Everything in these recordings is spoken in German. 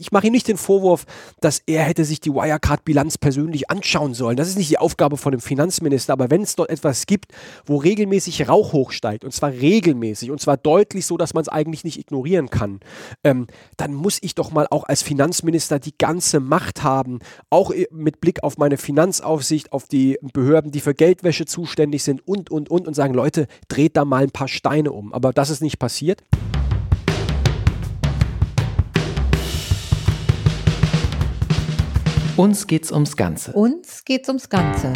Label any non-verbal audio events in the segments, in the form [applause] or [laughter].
Ich mache ihm nicht den Vorwurf, dass er hätte sich die Wirecard-Bilanz persönlich anschauen sollen. Das ist nicht die Aufgabe von dem Finanzminister. Aber wenn es dort etwas gibt, wo regelmäßig Rauch hochsteigt, und zwar regelmäßig, und zwar deutlich so, dass man es eigentlich nicht ignorieren kann, ähm, dann muss ich doch mal auch als Finanzminister die ganze Macht haben, auch mit Blick auf meine Finanzaufsicht, auf die Behörden, die für Geldwäsche zuständig sind und, und, und, und sagen, Leute, dreht da mal ein paar Steine um. Aber das ist nicht passiert. Uns geht's ums Ganze. Uns geht's ums Ganze.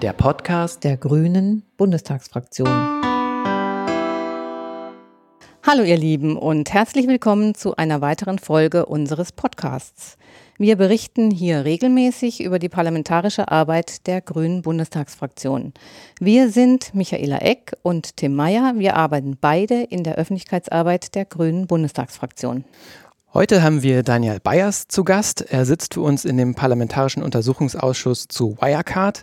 Der Podcast der Grünen Bundestagsfraktion. Hallo ihr Lieben und herzlich willkommen zu einer weiteren Folge unseres Podcasts. Wir berichten hier regelmäßig über die parlamentarische Arbeit der Grünen Bundestagsfraktion. Wir sind Michaela Eck und Tim Meyer. Wir arbeiten beide in der Öffentlichkeitsarbeit der Grünen Bundestagsfraktion. Heute haben wir Daniel Bayers zu Gast. Er sitzt für uns in dem Parlamentarischen Untersuchungsausschuss zu Wirecard.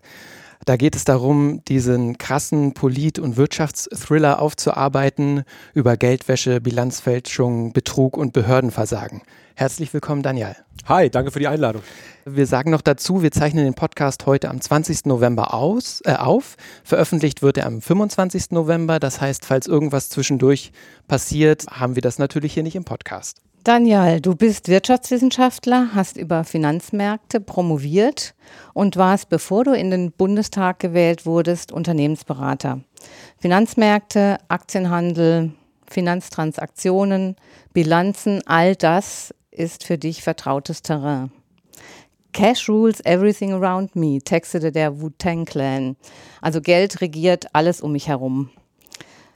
Da geht es darum, diesen krassen Polit- und Wirtschaftsthriller aufzuarbeiten über Geldwäsche, Bilanzfälschung, Betrug und Behördenversagen. Herzlich willkommen, Daniel. Hi, danke für die Einladung. Wir sagen noch dazu, wir zeichnen den Podcast heute am 20. November aus, äh, auf. Veröffentlicht wird er am 25. November. Das heißt, falls irgendwas zwischendurch passiert, haben wir das natürlich hier nicht im Podcast. Daniel, du bist Wirtschaftswissenschaftler, hast über Finanzmärkte promoviert und warst, bevor du in den Bundestag gewählt wurdest, Unternehmensberater. Finanzmärkte, Aktienhandel, Finanztransaktionen, Bilanzen, all das ist für dich vertrautes Terrain. Cash rules everything around me, textete der Wu-Tang Clan. Also Geld regiert alles um mich herum.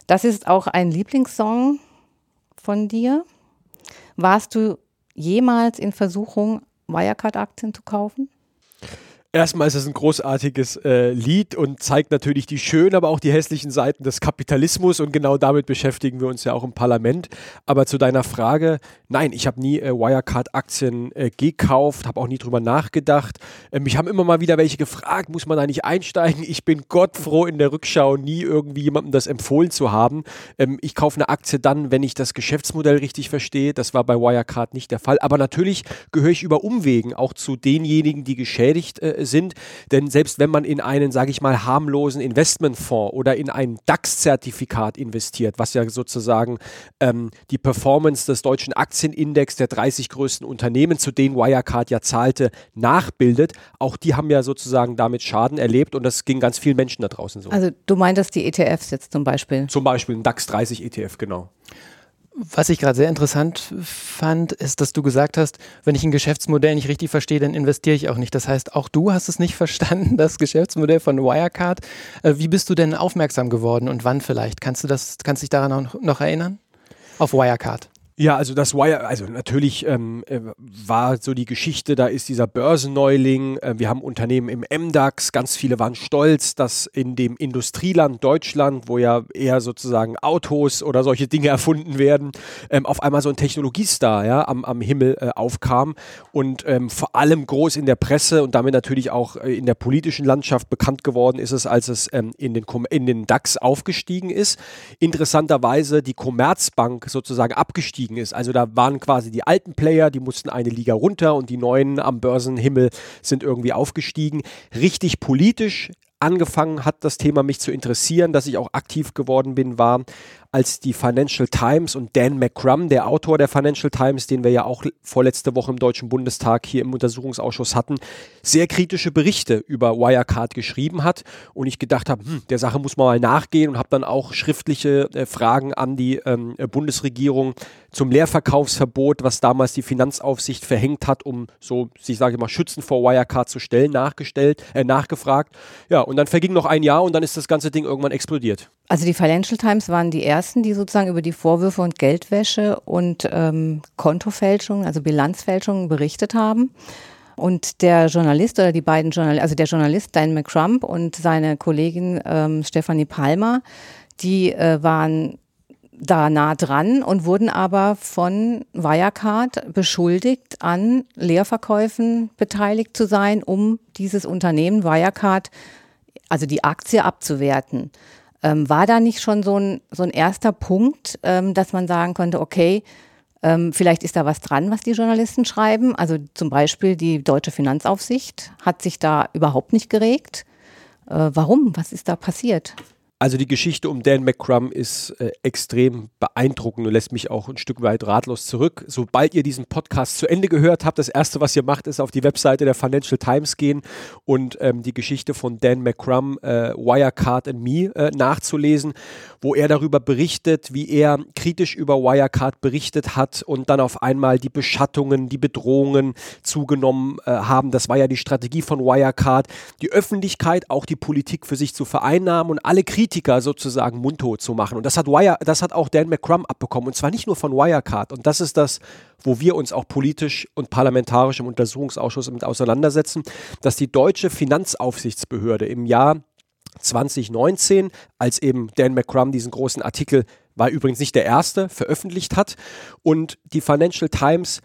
Das ist auch ein Lieblingssong von dir. Warst du jemals in Versuchung, Wirecard-Aktien zu kaufen? Erstmal ist es ein großartiges äh, Lied und zeigt natürlich die schönen, aber auch die hässlichen Seiten des Kapitalismus und genau damit beschäftigen wir uns ja auch im Parlament. Aber zu deiner Frage, nein, ich habe nie äh, Wirecard-Aktien äh, gekauft, habe auch nie drüber nachgedacht. Ähm, mich haben immer mal wieder welche gefragt, muss man da nicht einsteigen? Ich bin gottfroh in der Rückschau, nie irgendwie jemandem das empfohlen zu haben. Ähm, ich kaufe eine Aktie dann, wenn ich das Geschäftsmodell richtig verstehe. Das war bei Wirecard nicht der Fall. Aber natürlich gehöre ich über Umwegen auch zu denjenigen, die geschädigt äh, sind. Denn selbst wenn man in einen, sage ich mal, harmlosen Investmentfonds oder in ein DAX-Zertifikat investiert, was ja sozusagen ähm, die Performance des deutschen Aktienindex der 30 größten Unternehmen, zu denen Wirecard ja zahlte, nachbildet, auch die haben ja sozusagen damit Schaden erlebt und das ging ganz vielen Menschen da draußen so. Also du meintest die ETFs jetzt zum Beispiel? Zum Beispiel ein DAX 30 ETF, genau. Was ich gerade sehr interessant fand, ist, dass du gesagt hast, wenn ich ein Geschäftsmodell nicht richtig verstehe, dann investiere ich auch nicht. Das heißt, auch du hast es nicht [laughs] verstanden, das Geschäftsmodell von Wirecard. Äh, wie bist du denn aufmerksam geworden und wann vielleicht? Kannst du das, kannst dich daran auch noch erinnern? Auf Wirecard. Ja, also das Wire, also natürlich ähm, äh, war so die Geschichte, da ist dieser Börsenneuling, äh, wir haben Unternehmen im MDAX, ganz viele waren stolz, dass in dem Industrieland Deutschland, wo ja eher sozusagen Autos oder solche Dinge [laughs] erfunden werden, ähm, auf einmal so ein Technologiestar ja, am, am Himmel äh, aufkam und ähm, vor allem groß in der Presse und damit natürlich auch äh, in der politischen Landschaft bekannt geworden ist es, als es ähm, in, den, in den DAX aufgestiegen ist. Interessanterweise die Commerzbank sozusagen abgestiegen aufgestiegen ist. Also da waren quasi die alten Player, die mussten eine Liga runter und die neuen am Börsenhimmel sind irgendwie aufgestiegen. Richtig politisch angefangen hat das Thema mich zu interessieren, dass ich auch aktiv geworden bin, war, als die Financial Times und Dan McCrum, der Autor der Financial Times, den wir ja auch vorletzte Woche im Deutschen Bundestag hier im Untersuchungsausschuss hatten, sehr kritische Berichte über Wirecard geschrieben hat und ich gedacht habe, hm, der Sache muss man mal nachgehen und habe dann auch schriftliche äh, Fragen an die ähm, Bundesregierung zum Leerverkaufsverbot, was damals die Finanzaufsicht verhängt hat, um so, ich sage mal, Schützen vor Wirecard zu stellen, nachgestellt, äh, nachgefragt. Ja, und dann verging noch ein Jahr und dann ist das ganze Ding irgendwann explodiert. Also die Financial Times waren die ersten, die sozusagen über die Vorwürfe und Geldwäsche und ähm, Kontofälschung, also Bilanzfälschungen berichtet haben. Und der Journalist oder die beiden Journalisten, also der Journalist Dan McCrump und seine Kollegin ähm, Stephanie Palmer, die äh, waren da nah dran und wurden aber von Wirecard beschuldigt, an Leerverkäufen beteiligt zu sein, um dieses Unternehmen Wirecard, also die Aktie abzuwerten. Ähm, war da nicht schon so ein, so ein erster Punkt, ähm, dass man sagen konnte, okay, Ähm, vielleicht ist da was dran, was die Journalisten schreiben. Also zum Beispiel die deutsche Finanzaufsicht hat sich da überhaupt nicht geregt. Äh, warum? Was ist da passiert? Also die Geschichte um Dan McCrum ist äh, extrem beeindruckend und lässt mich auch ein Stück weit ratlos zurück. Sobald ihr diesen Podcast zu Ende gehört habt, das erste, was ihr macht, ist auf die Webseite der Financial Times gehen und ähm, die Geschichte von Dan McCrum, äh, Wirecard and Me, äh, nachzulesen, wo er darüber berichtet, wie er kritisch über Wirecard berichtet hat und dann auf einmal die Beschattungen, die Bedrohungen zugenommen äh, haben. Das war ja die Strategie von Wirecard, die Öffentlichkeit, auch die Politik für sich zu vereinnahmen und alle Kritiker Kritiker sozusagen mundtot zu machen. Und das hat, Wire, das hat auch Dan McCrum abbekommen. Und zwar nicht nur von Wirecard. Und das ist das, wo wir uns auch politisch und parlamentarisch im Untersuchungsausschuss mit auseinandersetzen, dass die deutsche Finanzaufsichtsbehörde im Jahr 2019, als eben Dan McCrum diesen großen Artikel, war übrigens nicht der erste, veröffentlicht hat und die Financial Times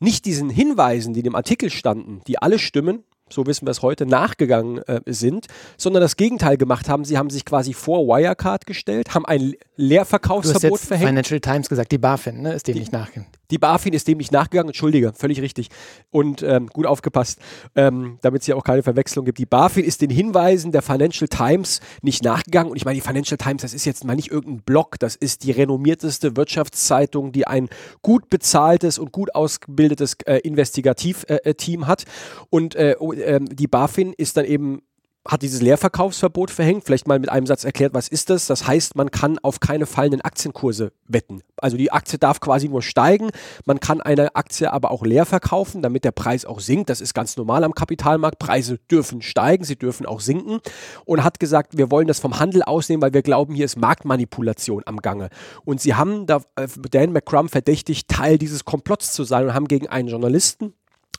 nicht diesen Hinweisen, die im Artikel standen, die alle stimmen, so wissen wir es heute, nachgegangen äh, sind, sondern das Gegenteil gemacht haben. Sie haben sich quasi vor Wirecard gestellt, haben ein Leerverkaufsverbot verhängt. Financial Times gesagt, die BaFin ne, ist dem die, nicht nachgegangen. Die BaFin ist dem nicht nachgegangen, entschuldige, völlig richtig. Und ähm, gut aufgepasst, ähm, damit es hier auch keine Verwechslung gibt. Die BaFin ist den Hinweisen der Financial Times nicht nachgegangen. Und ich meine, die Financial Times, das ist jetzt mal nicht irgendein Blog, das ist die renommierteste Wirtschaftszeitung, die ein gut bezahltes und gut ausgebildetes äh, Investigativteam äh, hat. Und äh, ähm, die BaFin ist dann eben hat dieses Leerverkaufsverbot verhängt. Vielleicht mal mit einem Satz erklärt, was ist das? Das heißt, man kann auf keine fallenden Aktienkurse wetten. Also die Aktie darf quasi nur steigen. Man kann eine Aktie aber auch leer verkaufen, damit der Preis auch sinkt. Das ist ganz normal am Kapitalmarkt. Preise dürfen steigen, sie dürfen auch sinken. Und hat gesagt, wir wollen das vom Handel ausnehmen, weil wir glauben, hier ist Marktmanipulation am Gange. Und sie haben da äh, Dan McCrum verdächtigt, Teil dieses Komplotts zu sein und haben gegen einen Journalisten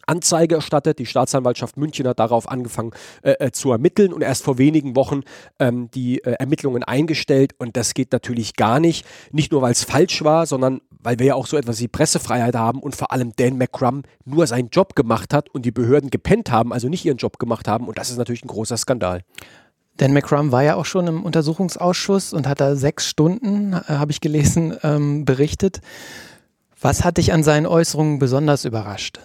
Anzeige erstattet. Die Staatsanwaltschaft München hat darauf angefangen äh, äh, zu ermitteln und erst vor wenigen Wochen ähm, die äh, Ermittlungen eingestellt. Und das geht natürlich gar nicht. Nicht nur, weil es falsch war, sondern weil wir ja auch so etwas wie Pressefreiheit haben und vor allem Dan McCrum nur seinen Job gemacht hat und die Behörden gepennt haben, also nicht ihren Job gemacht haben. Und das ist natürlich ein großer Skandal. Dan McCrum war ja auch schon im Untersuchungsausschuss und hat da sechs Stunden, äh, habe ich gelesen, ähm, berichtet. Was hat dich an seinen Äußerungen besonders überrascht?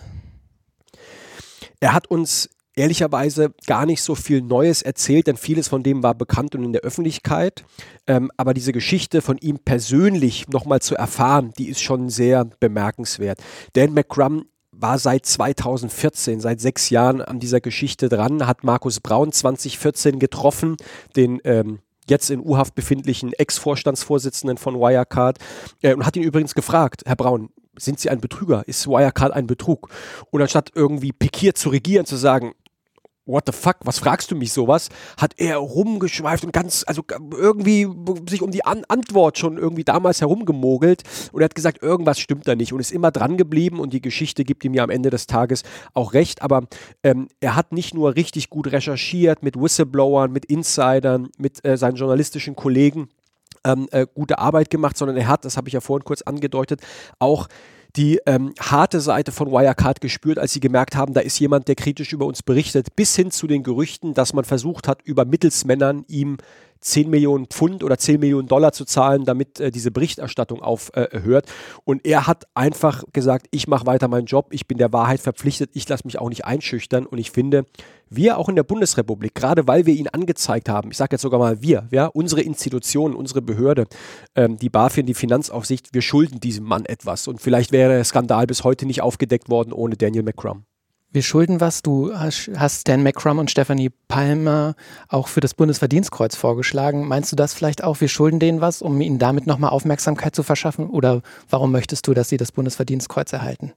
Er hat uns ehrlicherweise gar nicht so viel Neues erzählt, denn vieles von dem war bekannt und in der Öffentlichkeit. Ähm, aber diese Geschichte von ihm persönlich nochmal zu erfahren, die ist schon sehr bemerkenswert. Dan McCrum war seit 2014, seit sechs Jahren an dieser Geschichte dran, hat Markus Braun 2014 getroffen, den ähm, jetzt in U-Haft befindlichen Ex-Vorstandsvorsitzenden von Wirecard äh, und hat ihn übrigens gefragt, Herr Braun, sind Sie ein Betrüger? Ist Wirecard ein Betrug? Und anstatt irgendwie pikiert zu regieren, zu sagen, what the fuck, was fragst du mich sowas, hat er rumgeschweift und ganz, also irgendwie sich um die An Antwort schon irgendwie damals herumgemogelt und er hat gesagt, irgendwas stimmt da nicht und ist immer dran geblieben und die Geschichte gibt ihm ja am Ende des Tages auch recht, aber ähm, er hat nicht nur richtig gut recherchiert mit Whistleblowern, mit Insidern, mit äh, seinen journalistischen Kollegen, ähm, äh, gute Arbeit gemacht, sondern er hat, das habe ich ja vorhin kurz angedeutet, auch die ähm, harte Seite von Wirecard gespürt, als sie gemerkt haben, da ist jemand, der kritisch über uns berichtet, bis hin zu den Gerüchten, dass man versucht hat, über Mittelsmännern ihm 10 Millionen Pfund oder 10 Millionen Dollar zu zahlen, damit äh, diese Berichterstattung aufhört. Äh, und er hat einfach gesagt, ich mache weiter meinen Job, ich bin der Wahrheit verpflichtet, ich lasse mich auch nicht einschüchtern. Und ich finde, wir auch in der Bundesrepublik, gerade weil wir ihn angezeigt haben, ich sage jetzt sogar mal wir, ja, unsere Institutionen, unsere Behörde, ähm, die BaFin, die Finanzaufsicht, wir schulden diesem Mann etwas. Und vielleicht wäre der Skandal bis heute nicht aufgedeckt worden ohne Daniel McCrum. Wir schulden was. Du hast Dan McCrum und Stephanie Palmer auch für das Bundesverdienstkreuz vorgeschlagen. Meinst du das vielleicht auch? Wir schulden denen was, um ihnen damit nochmal Aufmerksamkeit zu verschaffen? Oder warum möchtest du, dass sie das Bundesverdienstkreuz erhalten?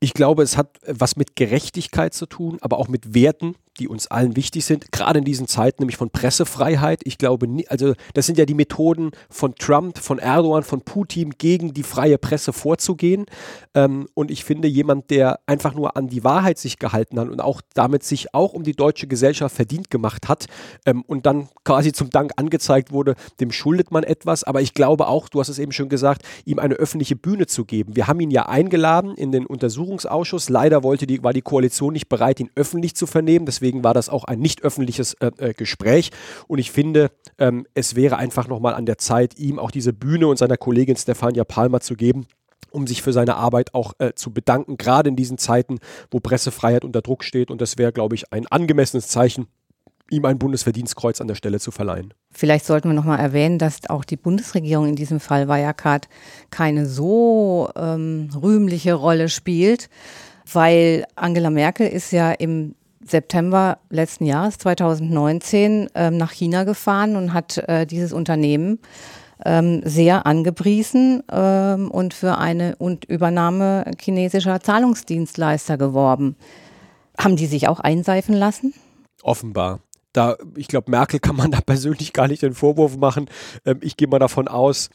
Ich glaube, es hat was mit Gerechtigkeit zu tun, aber auch mit Werten, die uns allen wichtig sind, gerade in diesen Zeiten, nämlich von Pressefreiheit. Ich glaube, also das sind ja die Methoden von Trump, von Erdogan, von Putin gegen die freie Presse vorzugehen. Ähm, und ich finde, jemand, der einfach nur an die Wahrheit sich gehalten hat und auch damit sich auch um die deutsche Gesellschaft verdient gemacht hat ähm, und dann quasi zum Dank angezeigt wurde, dem schuldet man etwas. Aber ich glaube auch, du hast es eben schon gesagt, ihm eine öffentliche Bühne zu geben. Wir haben ihn ja eingeladen in den Untersuchungsausschuss. Leider wollte die, war die Koalition nicht bereit, ihn öffentlich zu vernehmen. Deswegen Deswegen war das auch ein nicht öffentliches äh, äh, Gespräch. Und ich finde, ähm, es wäre einfach nochmal an der Zeit, ihm auch diese Bühne und seiner Kollegin Stefania Palmer zu geben um sich für seine Arbeit auch äh, zu bedanken, gerade in diesen Zeiten, wo Pressefreiheit unter Druck steht. Und das wäre, glaube ich, ein angemessenes Zeichen, ihm ein Bundesverdienstkreuz an der Stelle zu verleihen. Vielleicht sollten wir nochmal erwähnen, dass auch die Bundesregierung in diesem Fall Wirecard keine so ähm, rühmliche Rolle spielt, weil Angela Merkel ist ja im September letzten Jahres, 2019, ähm, nach China gefahren und hat äh, dieses Unternehmen ähm, sehr angepriesen ähm, und für eine und Übernahme chinesischer Zahlungsdienstleister geworben. Haben die sich auch einseifen lassen? Offenbar. Da, ich glaube, Merkel kann man da [laughs] persönlich gar nicht den Vorwurf machen. Ich gehe mal davon aus,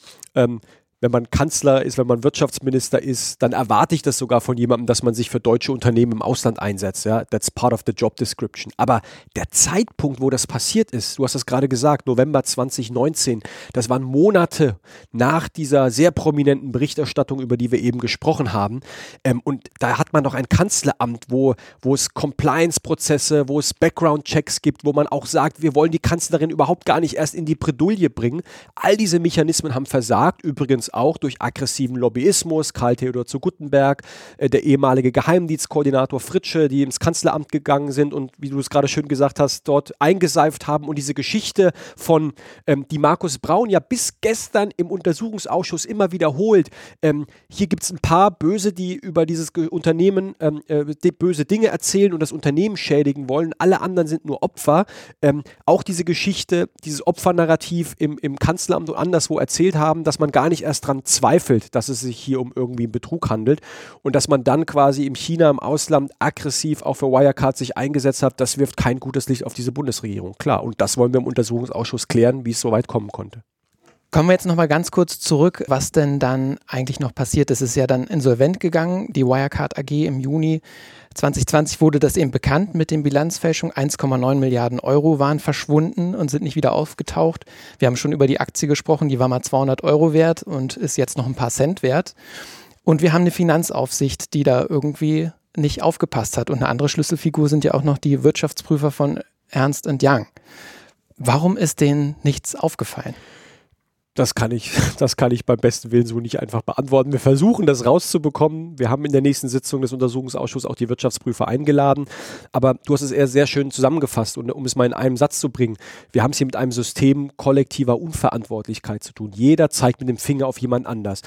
wenn man Kanzler ist, wenn man Wirtschaftsminister ist, dann erwarte ich das sogar von jemandem, dass man sich für deutsche Unternehmen im Ausland einsetzt. Ja, that's part of the job description. Aber der Zeitpunkt, wo das passiert ist, du hast es gerade gesagt, November 2019, das waren Monate nach dieser sehr prominenten Berichterstattung, über die wir eben gesprochen haben. Ähm, und da hat man noch ein Kanzleramt, wo, wo es Compliance-Prozesse, wo es Background-Checks gibt, wo man auch sagt, wir wollen die Kanzlerin überhaupt gar nicht erst in die Bredouille bringen. All diese Mechanismen haben versagt. Übrigens auch durch aggressiven Lobbyismus, Karl Theodor zu Guttenberg, äh, der ehemalige Geheimdienstkoordinator Fritsche, die ins Kanzleramt gegangen sind und, wie du es gerade schön gesagt hast, dort eingeseift haben und diese Geschichte von, ähm, die Markus Braun ja bis gestern im Untersuchungsausschuss immer wiederholt. Ähm, hier gibt es ein paar Böse, die über dieses Unternehmen ähm, äh, böse Dinge erzählen und das Unternehmen schädigen wollen. Alle anderen sind nur Opfer. Ähm, auch diese Geschichte, dieses Opfernarrativ im, im Kanzleramt und anderswo erzählt haben, dass man gar nicht erst dran zweifelt, dass es sich hier um irgendwie einen Betrug handelt und dass man dann quasi im China, im Ausland aggressiv auch für Wirecard sich eingesetzt hat, das wirft kein gutes Licht auf diese Bundesregierung. Klar, und das wollen wir im Untersuchungsausschuss klären, wie es so weit kommen konnte. Kommen wir jetzt nochmal ganz kurz zurück, was denn dann eigentlich noch passiert ist. Es ist ja dann insolvent gegangen, die Wirecard AG im Juni 2020 wurde das eben bekannt mit den Bilanzfälschungen. 1,9 Milliarden Euro waren verschwunden und sind nicht wieder aufgetaucht. Wir haben schon über die Aktie gesprochen, die war mal 200 Euro wert und ist jetzt noch ein paar Cent wert. Und wir haben eine Finanzaufsicht, die da irgendwie nicht aufgepasst hat. Und eine andere Schlüsselfigur sind ja auch noch die Wirtschaftsprüfer von Ernst Young. Warum ist denen nichts aufgefallen? Das kann ich, [laughs] das kann ich beim besten Willen so nicht einfach beantworten. Wir versuchen das rauszubekommen. Wir haben in der nächsten Sitzung des Untersuchungsausschusses auch die Wirtschaftsprüfer eingeladen. Aber du hast es eher sehr schön zusammengefasst und um es mal in einem Satz zu bringen. Wir haben es hier mit einem System kollektiver Unverantwortlichkeit zu tun. Jeder zeigt mit dem Finger auf jemand anders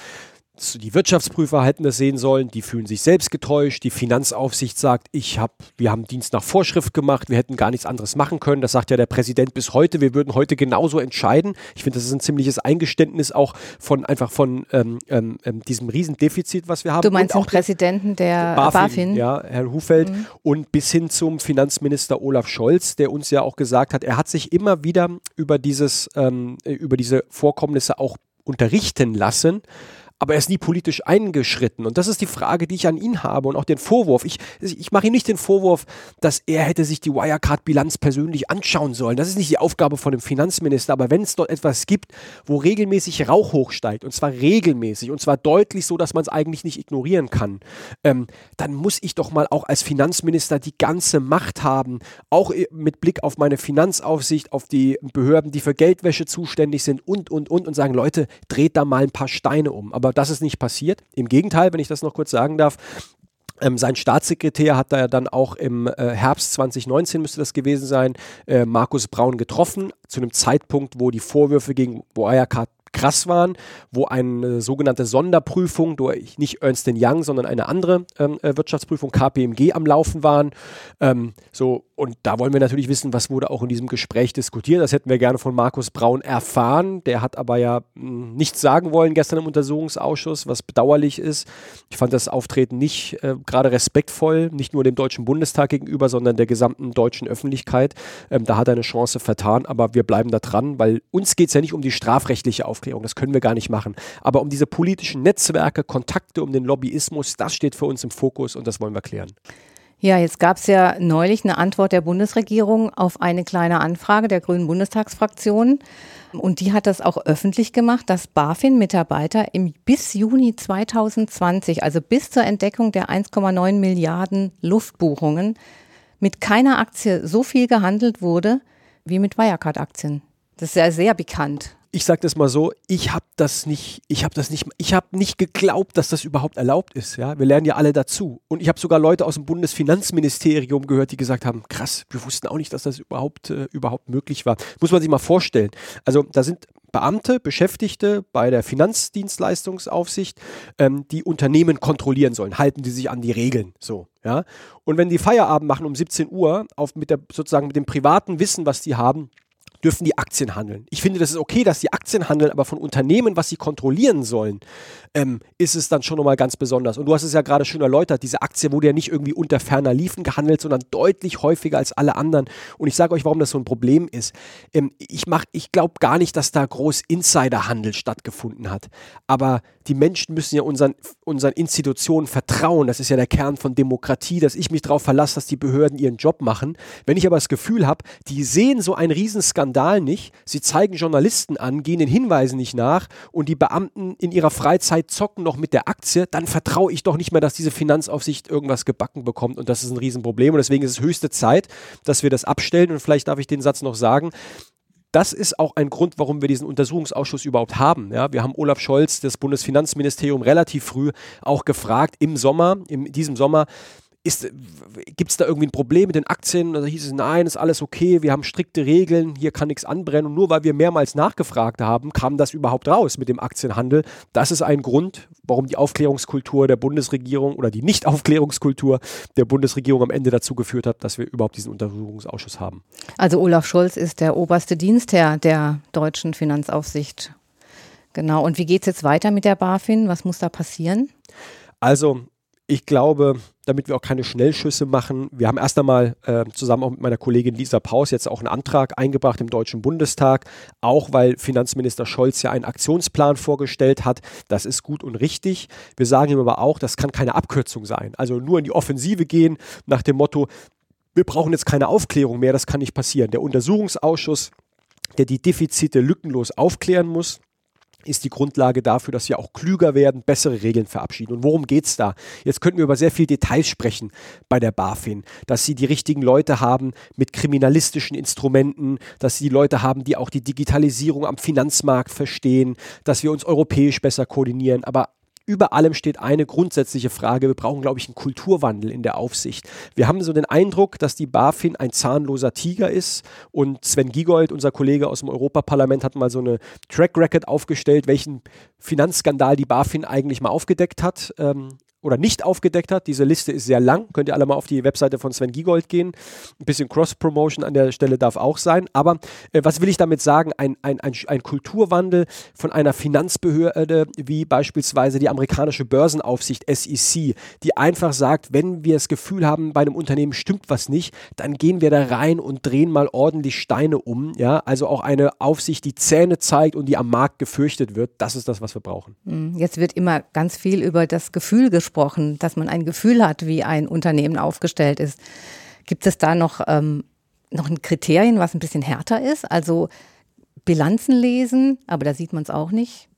die Wirtschaftsprüfer hätten das sehen sollen, die fühlen sich selbst getäuscht, die Finanzaufsicht sagt, ich hab, wir haben Dienst nach Vorschrift gemacht, wir hätten gar nichts anderes machen können. Das sagt ja der Präsident bis heute, wir würden heute genauso entscheiden. Ich finde, das ist ein ziemliches Eingeständnis auch von einfach von ähm, ähm, ähm diesem Riesendefizit, was wir haben. Du meinst den Präsidenten der BaFin, BaFin? Ja, Herr Hufeld mhm. und bis hin zum Finanzminister Olaf Scholz, der uns ja auch gesagt hat, er hat sich immer wieder über dieses, ähm, über diese Vorkommnisse auch unterrichten lassen aber er ist nie politisch eingeschritten. Und das ist die Frage, die ich an ihn habe und auch den Vorwurf. Ich, ich mache ihm nicht den Vorwurf, dass er hätte sich die Wirecard-Bilanz persönlich anschauen sollen. Das ist nicht die Aufgabe von dem Finanzminister. Aber wenn es dort etwas gibt, wo regelmäßig Rauch hochsteigt, und zwar regelmäßig, und zwar deutlich so, dass man es eigentlich nicht ignorieren kann, ähm, dann muss ich doch mal auch als Finanzminister die ganze Macht haben, auch mit Blick auf meine Finanzaufsicht, auf die Behörden, die für Geldwäsche zuständig sind und, und, und, und sagen, Leute, dreht da mal ein paar Steine um. Aber aber das ist nicht passiert. Im Gegenteil, wenn ich das noch kurz sagen darf, ähm, sein Staatssekretär hat da ja dann auch im äh, Herbst 2019 müsste das gewesen sein, äh, Markus Braun getroffen, zu einem Zeitpunkt, wo die Vorwürfe gegen Wirecard krass waren, wo eine sogenannte Sonderprüfung durch nicht Ernst Young, sondern eine andere ähm, äh, Wirtschaftsprüfung KPMG am Laufen waren. Ähm, so und da wollen wir natürlich wissen, was wurde auch in diesem Gespräch diskutiert. Das hätten wir gerne von Markus Braun erfahren. Der hat aber ja mh, hm, nichts sagen wollen gestern im Untersuchungsausschuss, was bedauerlich ist. Ich fand das Auftreten nicht äh, gerade respektvoll, nicht nur dem Deutschen Bundestag gegenüber, sondern der gesamten deutschen Öffentlichkeit. Ähm, da hat er eine Chance vertan, aber wir bleiben da dran, weil uns geht es ja nicht um die strafrechtliche Aufklärung. Das können wir gar nicht machen. Aber um diese politischen Netzwerke, Kontakte, um den Lobbyismus, das steht für uns im Fokus und das wollen wir klären. Ja, jetzt gab es ja neulich eine Antwort der Bundesregierung auf eine kleine Anfrage der Grünen Bundestagsfraktion. Und die hat das auch öffentlich gemacht, dass BaFin-Mitarbeiter bis Juni 2020, also bis zur Entdeckung der 1,9 Milliarden Luftbuchungen, mit keiner Aktie so viel gehandelt wurde wie mit Wirecard-Aktien. Das ist ja sehr bekannt ich sage das mal so, ich habe das nicht, ich habe das nicht, ich habe nicht geglaubt, dass das überhaupt erlaubt ist. Ja, wir lernen ja alle dazu. Und ich habe sogar Leute aus dem Bundesfinanzministerium gehört, die gesagt haben, krass, wir wussten auch nicht, dass das überhaupt äh, überhaupt möglich war. Muss man sich mal vorstellen. Also da sind Beamte, Beschäftigte bei der Finanzdienstleistungsaufsicht, ähm, die Unternehmen kontrollieren sollen. Halten die sich an die Regeln? So, ja. Und wenn die Feierabend machen um 17 Uhr, auf, mit der, sozusagen mit dem privaten Wissen, was die haben, dürfen die Aktien handeln. Ich finde, das ist okay, dass die Aktien handeln, aber von Unternehmen, was sie kontrollieren sollen, ähm, ist es dann schon nochmal ganz besonders. Und du hast es ja gerade schön erläutert, diese Aktie wurde ja nicht irgendwie unter ferner Liefen gehandelt, sondern deutlich häufiger als alle anderen. Und ich sage euch, warum das so ein Problem ist. Ähm, ich ich glaube gar nicht, dass da groß Insiderhandel stattgefunden hat. Aber die Menschen müssen ja unseren, unseren Institutionen vertrauen. Das ist ja der Kern von Demokratie, dass ich mich darauf verlasse, dass die Behörden ihren Job machen. Wenn ich aber das Gefühl habe, die sehen so einen Riesenskandal nicht, sie zeigen Journalisten an, gehen den Hinweisen nicht nach und die Beamten in ihrer Freizeit zocken noch mit der Aktie, dann vertraue ich doch nicht mehr, dass diese Finanzaufsicht irgendwas gebacken bekommt und das ist ein Riesenproblem und deswegen ist es höchste Zeit, dass wir das abstellen und vielleicht darf ich den Satz noch sagen, das ist auch ein Grund, warum wir diesen Untersuchungsausschuss überhaupt haben. Ja, wir haben Olaf Scholz, das Bundesfinanzministerium, relativ früh auch gefragt im Sommer, in diesem Sommer, gibt es da irgendwie ein Problem mit den Aktien? Da hieß es, nein, ist alles okay, wir haben strikte Regeln, hier kann nichts anbrennen. Und nur weil wir mehrmals nachgefragt haben, kam das überhaupt raus mit dem Aktienhandel. Das ist ein Grund, warum die Aufklärungskultur der Bundesregierung oder die Nicht-Aufklärungskultur der Bundesregierung am Ende dazu geführt hat, dass wir überhaupt diesen Untersuchungsausschuss haben. Also Olaf Scholz ist der oberste Dienstherr der deutschen Finanzaufsicht. Genau. Und wie geht es jetzt weiter mit der BaFin? Was muss da passieren? Also ich glaube, damit wir auch keine Schnellschüsse machen, wir haben erst einmal äh, zusammen auch mit meiner Kollegin Lisa Paus jetzt auch einen Antrag eingebracht im Deutschen Bundestag, auch weil Finanzminister Scholz ja einen Aktionsplan vorgestellt hat. Das ist gut und richtig. Wir sagen ihm aber auch, das kann keine Abkürzung sein. Also nur in die Offensive gehen nach dem Motto, wir brauchen jetzt keine Aufklärung mehr, das kann nicht passieren. Der Untersuchungsausschuss, der die Defizite lückenlos aufklären muss, ist die Grundlage dafür, dass wir auch klüger werden, bessere Regeln verabschieden. Und worum geht es da? Jetzt könnten wir über sehr viele Details sprechen bei der BaFin, dass sie die richtigen Leute haben mit kriminalistischen Instrumenten, dass sie die Leute haben, die auch die Digitalisierung am Finanzmarkt verstehen, dass wir uns europäisch besser koordinieren. Aber über allem steht eine grundsätzliche Frage. Wir brauchen, glaube ich, einen Kulturwandel in der Aufsicht. Wir haben so den Eindruck, dass die BaFin ein zahnloser Tiger ist und Sven Giegold, unser Kollege aus dem Europaparlament, hat mal so eine Track Record aufgestellt, welchen Finanzskandal die BaFin eigentlich mal aufgedeckt hat. Ähm, oder nicht aufgedeckt hat. Diese Liste ist sehr lang. Könnt ihr alle mal auf die Webseite von Sven Giegold gehen. Ein bisschen Cross-Promotion an der Stelle darf auch sein. Aber äh, was will ich damit sagen? Ein, ein, ein, ein Kulturwandel von einer Finanzbehörde wie beispielsweise die amerikanische Börsenaufsicht SEC, die einfach sagt, wenn wir das Gefühl haben, bei einem Unternehmen stimmt was nicht, dann gehen wir da rein und drehen mal ordentlich Steine um. Ja? Also auch eine Aufsicht, die Zähne zeigt und die am Markt gefürchtet wird. Das ist das, was wir brauchen. Hm, jetzt wird immer ganz viel über das Gefühl gesprochen gesprochen, dass man ein Gefühl hat, wie ein Unternehmen aufgestellt ist. Gibt es da noch, ähm, noch ein Kriterien, was ein bisschen härter ist? Also Bilanzen lesen, aber da sieht man es auch nicht.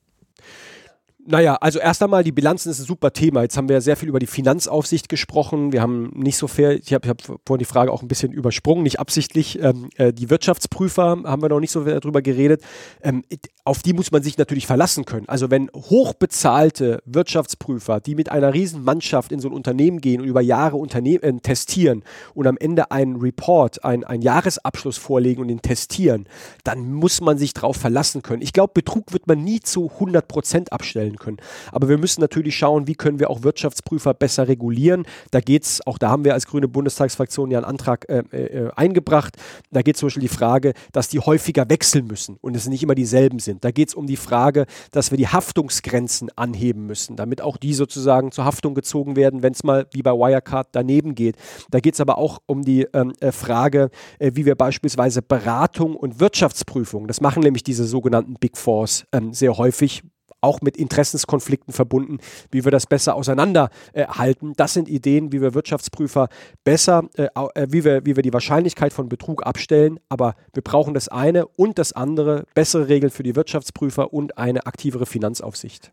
Naja, also erst einmal, die Bilanzen ist ein super Thema. Jetzt haben wir sehr viel über die Finanzaufsicht gesprochen. Wir haben nicht so viel, ich habe hab vorhin die Frage auch ein bisschen übersprungen, nicht absichtlich. Ähm, äh, die Wirtschaftsprüfer haben wir noch nicht so darüber geredet. Ähm, auf die muss man sich natürlich verlassen können. Also wenn hochbezahlte Wirtschaftsprüfer, die mit einer riesen Mannschaft in so ein Unternehmen gehen und über Jahre Unternehmen äh, testieren und am Ende einen Report, ein, einen Jahresabschluss vorlegen und den testieren, dann muss man sich darauf verlassen können. Ich glaube, Betrug wird man nie zu 100 Prozent abstellen können. Aber wir müssen natürlich schauen, wie können wir auch Wirtschaftsprüfer besser regulieren. Da geht es, auch da haben wir als grüne Bundestagsfraktion ja einen Antrag äh, äh, eingebracht. Da geht zum Beispiel die Frage, dass die häufiger wechseln müssen und es nicht immer dieselben sind. Da geht es um die Frage, dass wir die Haftungsgrenzen anheben müssen, damit auch die sozusagen zur Haftung gezogen werden, wenn es mal wie bei Wirecard daneben geht. Da geht es aber auch um die ähm, äh, Frage, äh, wie wir beispielsweise Beratung und Wirtschaftsprüfung, das machen nämlich diese sogenannten Big Fours ähm, sehr häufig, auch mit Interessenskonflikten verbunden, wie wir das besser auseinanderhalten. Äh, das sind Ideen, wie wir Wirtschaftsprüfer besser, äh, äh, wie, wir, wie wir die Wahrscheinlichkeit von Betrug abstellen. Aber wir brauchen das eine und das andere, bessere Regeln für die Wirtschaftsprüfer und eine aktivere Finanzaufsicht.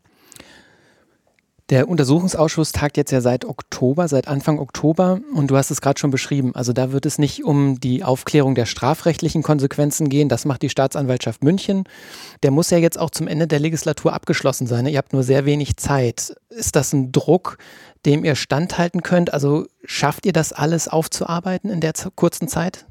Der Untersuchungsausschuss tagt jetzt ja seit Oktober, seit Anfang Oktober und du hast es gerade schon beschrieben. Also da wird es nicht um die Aufklärung der strafrechtlichen Konsequenzen gehen. Das macht die Staatsanwaltschaft München. Der muss ja jetzt auch zum Ende der Legislatur abgeschlossen sein. Ihr habt nur sehr wenig Zeit. Ist das ein Druck, dem ihr standhalten könnt? Also schafft ihr das alles aufzuarbeiten in der kurzen Zeit?